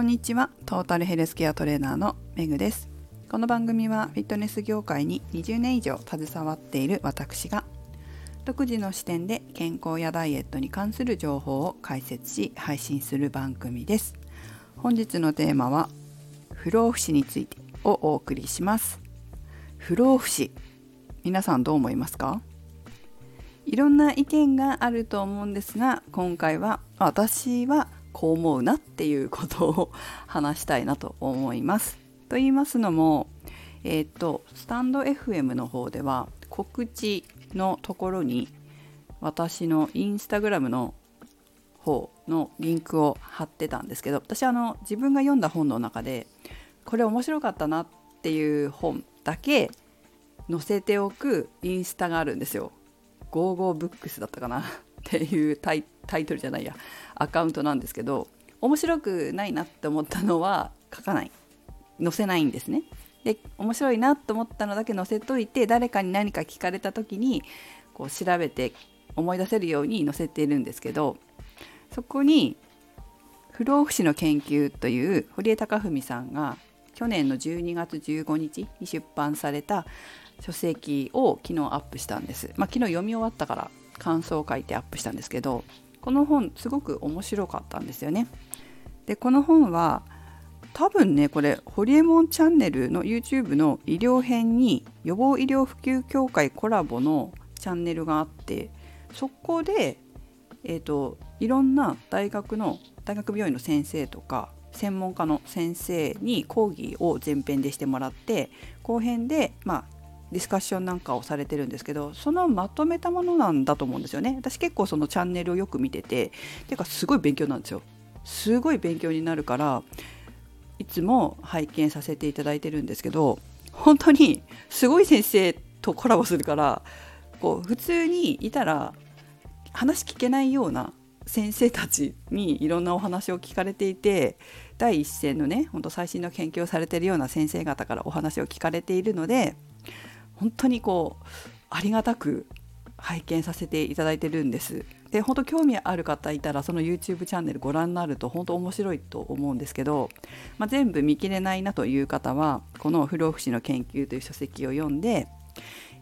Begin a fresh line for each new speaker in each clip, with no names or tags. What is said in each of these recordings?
こんにちは。トータルヘルスケアトレーナーのめぐです。この番組はフィットネス業界に20年以上携わっている私が独自の視点で健康やダイエットに関する情報を解説し配信する番組です。本日のテーマは不老不死についてをお送りします。不老不死皆さんどう思いますか？いろんな意見があると思うんですが今回は私はこう思うなっていうことを話したいなと思います。と言いますのも、えー、っとスタンド FM の方では告知のところに私のインスタグラムの方のリンクを貼ってたんですけど私あの自分が読んだ本の中でこれ面白かったなっていう本だけ載せておくインスタがあるんですよ。ゴーゴーブックスだったかなっていうタイトルじゃないやアカウントなんですけど面白くないなって思ったのは書かない載せないんですね。で面白いなと思ったのだけ載せといて誰かに何か聞かれた時にこう調べて思い出せるように載せているんですけどそこに不老不死の研究という堀江貴文さんが去年の12月15日に出版された書籍を昨日アップしたんです。まあ、昨日読み終わったから感想を書いてアップしたんですけどこの本すごく面白かったんですよね。でこの本は多分ねこれホリエモンチャンネルの YouTube の医療編に予防医療普及協会コラボのチャンネルがあってそこで、えーと、いろんな大学の大学病院の先生とか専門家の先生に講義を前編でしてもらって後編で、まあ、ディスカッションなんかをされてるんですけどそのまとめたものなんだと思うんですよね。私結構そのチャンネルをよく見ててていうかすごい勉強なんですよ。すごい勉強になるからいつも拝見させていただいてるんですけど本当にすごい先生とコラボするからこう普通にいたら話聞けないような先生たちにいろんなお話を聞かれていて第一線のねほんと最新の研究をされてるような先生方からお話を聞かれているので本当にこうありがたく拝見させていただいてるんです。で本当興味ある方いたらその YouTube チャンネルご覧になると本当面白いと思うんですけど、まあ、全部見切れないなという方はこの「不老不死の研究」という書籍を読んで、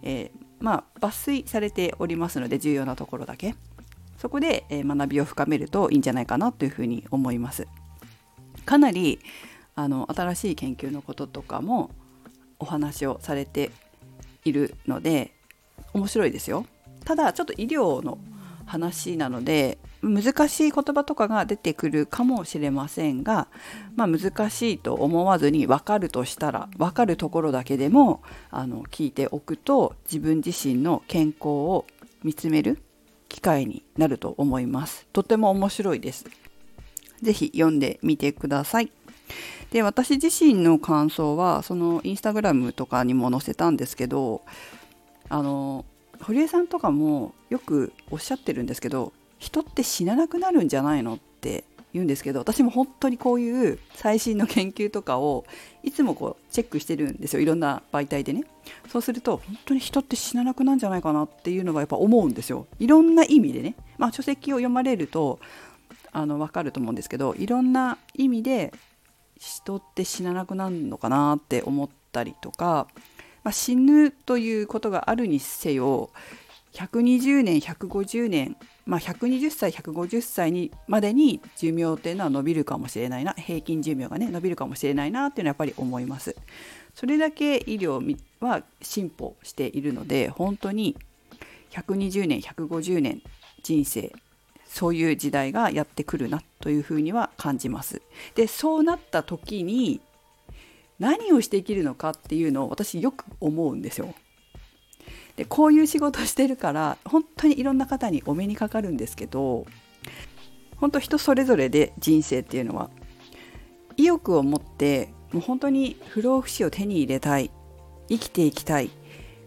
えー、まあ、抜粋されておりますので重要なところだけそこで、学びを深めるといいんじゃないかなというふうに思います。かなりあの新しい研究のこととかもお話をされているので面白いですよ。ただちょっと医療の話なので難しい言葉とかが出てくるかもしれませんが、まあ、難しいと思わずに分かるとしたら分かるところだけでもあの聞いておくと自分自身の健康を見つめる機会になると思います。とても面白いです。是非読んでみてください。で私自身の感想はそのインスタグラムとかにも載せたんですけどあの堀江さんとかもよくおっしゃってるんですけど人って死ななくなるんじゃないのって言うんですけど私も本当にこういう最新の研究とかをいつもこうチェックしてるんですよいろんな媒体でね。そうすると本当に人って死ななくなんじゃないかなっていうのはやっぱ思うんですよ。いろんな意味でね。まあ書籍を読まれるとあの分かると思うんですけどいろんな意味で人って死ななくなるのかなって思ったりとか、まあ、死ぬということがあるにせよ120年150年、まあ、120歳150歳にまでに寿命っていうのは伸びるかもしれないな平均寿命がね伸びるかもしれないなっていうのはやっぱり思います。それだけ医療は進歩しているので本当に120年150年人生そういう時代がやってくるなというふうには感じます。でそうなった時に何をして生きるのかっていうのを私よく思うんですよ。でこういう仕事してるから本当にいろんな方にお目にかかるんですけど本当人それぞれで人生っていうのは意欲を持ってもう本当に不老不死を手に入れたい生きていきたい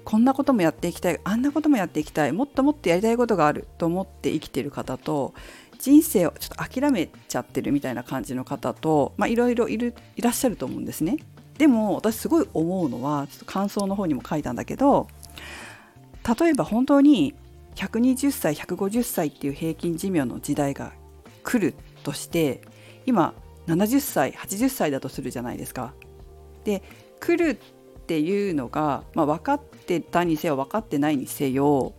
こんなこともやっていきたいあんなこともやっていきたいもっともっとやりたいことがあると思って生きてる方と人生をちょっと諦めちゃってるみたいな感じの方といろいろいらっしゃると思うんですね。でも私すごい思うのはちょっと感想の方にも書いたんだけど例えば本当に120歳150歳っていう平均寿命の時代が来るとして今70歳80歳だとするじゃないですか。で来るっていうのが、まあ、分かってたにせよ分かってないにせよ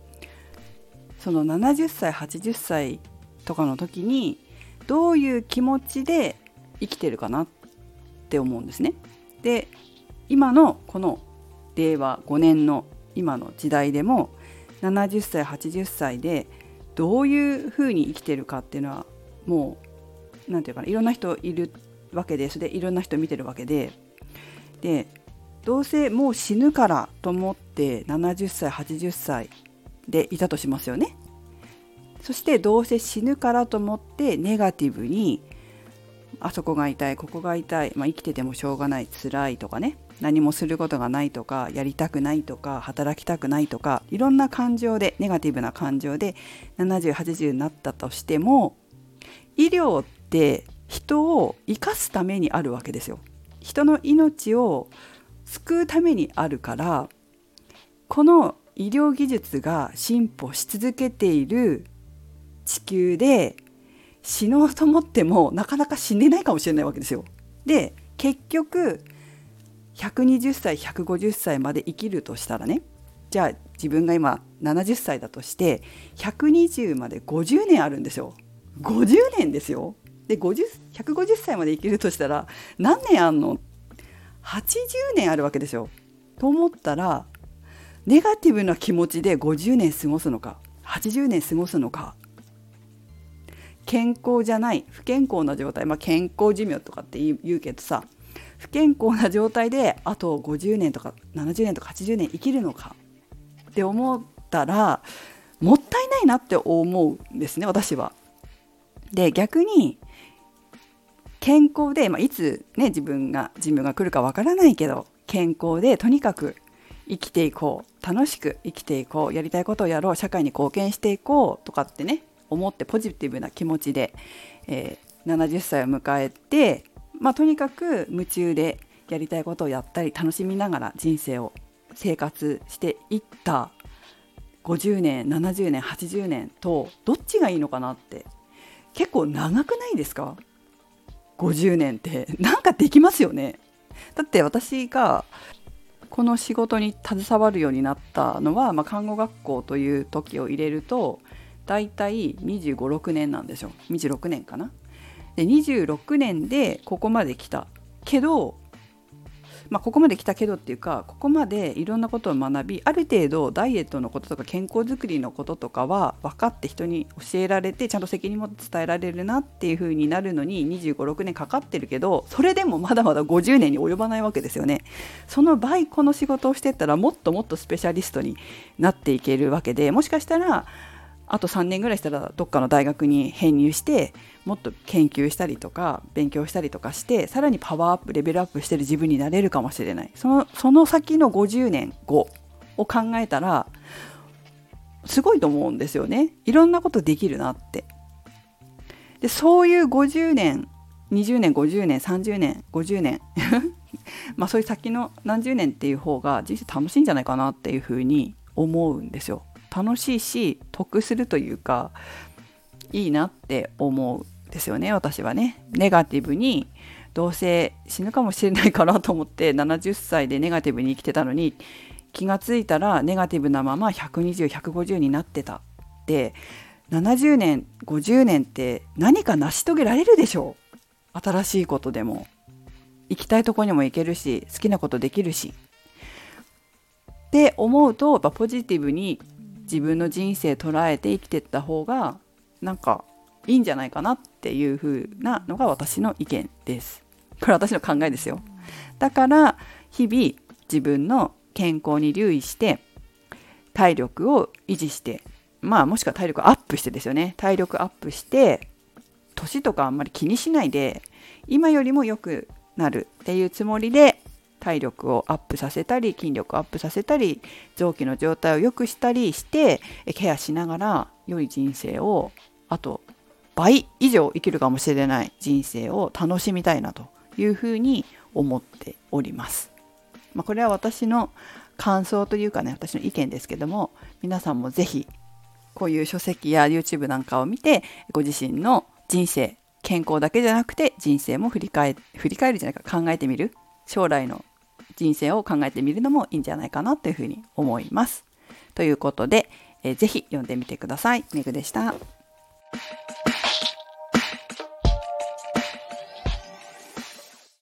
その70歳80歳とかの時にどういう気持ちで生きてるかなって思うんですね。で今のこの令和5年の今の時代でも70歳80歳でどういうふうに生きてるかっていうのはもう何て言うかないろんな人いるわけでそれでいろんな人見てるわけででどうせもう死ぬからと思って70歳80歳でいたとしますよね。そしてどうせ死ぬからと思ってネガティブにあそこが痛いここが痛い、まあ、生きててもしょうがない辛いとかね何もすることがないとかやりたくないとか働きたくないとかいろんな感情でネガティブな感情で7080になったとしても医療って人を生かすためにあるわけですよ。人の命を救うためにあるからこの医療技術が進歩し続けている地球で死のうと思ってもなかなか死ねないかもしれないわけですよ。で結局120歳150歳まで生きるとしたらねじゃあ自分が今70歳だとして120まで50年あるんですよ。50年ですよ。で150歳まで生きるとしたら何年あんの ?80 年あるわけですよ。と思ったらネガティブな気持ちで50年過ごすのか80年過ごすのか健康じゃない不健康な状態、まあ、健康寿命とかって言うけどさ不健康な状態であと50年とか70年とか80年生きるのかって思ったらもったいないなって思うんですね私は。で逆に健康で、まあ、いつね自分が寿命が来るかわからないけど健康でとにかく生きていこう楽しく生きていこうやりたいことをやろう社会に貢献していこうとかってね思ってポジティブな気持ちで、えー、70歳を迎えて、まあ、とにかく夢中でやりたいことをやったり楽しみながら人生を生活していった50年70年80年とどっちがいいのかなって結構長くないですか？50年ってなんかできますよね。だって私がこの仕事に携わるようになったのは、まあ、看護学校という時を入れると大体2 5 6年なんでしょう26年かな。で26年でここまで来た。けどまあ、ここまで来たけどっていうかここまでいろんなことを学びある程度ダイエットのこととか健康づくりのこととかは分かって人に教えられてちゃんと責任も伝えられるなっていう風になるのに2 5 6年かかってるけどそれでもまだまだ50年に及ばないわけですよね。その倍この仕事をしてったらもっともっとスペシャリストになっていけるわけでもしかしたらあと3年ぐらいしたらどっかの大学に編入してもっと研究したりとか勉強したりとかしてさらにパワーアップレベルアップしてる自分になれるかもしれない。そのその先の50年後を考えたらすごいと思うんですよね。いろんなことできるなって。でそういう50年20年50年30年50年 まあそういう先の何十年っていう方が人生楽しいんじゃないかなっていうふうに思うんですよ。楽しいし得するというかいいなって思うんですよね私はね。ネガティブにどうせ死ぬかもしれないかなと思って70歳でネガティブに生きてたのに気がついたらネガティブなまま120150になってたって70年50年って何か成し遂げられるでしょう。新しいことでも。行きたいとこにも行けるし好きなことできるし。って思うとやっぱポジティブに自分の人生捉えて生きてった方がなんかいいんじゃないかなっていう風なのが私の意見です。これ私の考えですよ。だから日々自分の健康に留意して体力を維持してまあもしくは体力アップしてですよね体力アップして年とかあんまり気にしないで今よりも良くなるっていうつもりで体力をアップさせたり筋力をアップさせたり臓器の状態を良くしたりしてケアしながら良い人生をあと倍以上生きるかもしれない人生を楽しみたいなというふうに思っております。まあ、これは私の感想というかね私の意見ですけども皆さんも是非こういう書籍や YouTube なんかを見てご自身の人生健康だけじゃなくて人生も振り返振り返るじゃないか考えてみる将来の人生を考えてみるのもいいんじゃないかなというふうに思います。ということで、えー、ぜひ読んでみてください。めぐでした。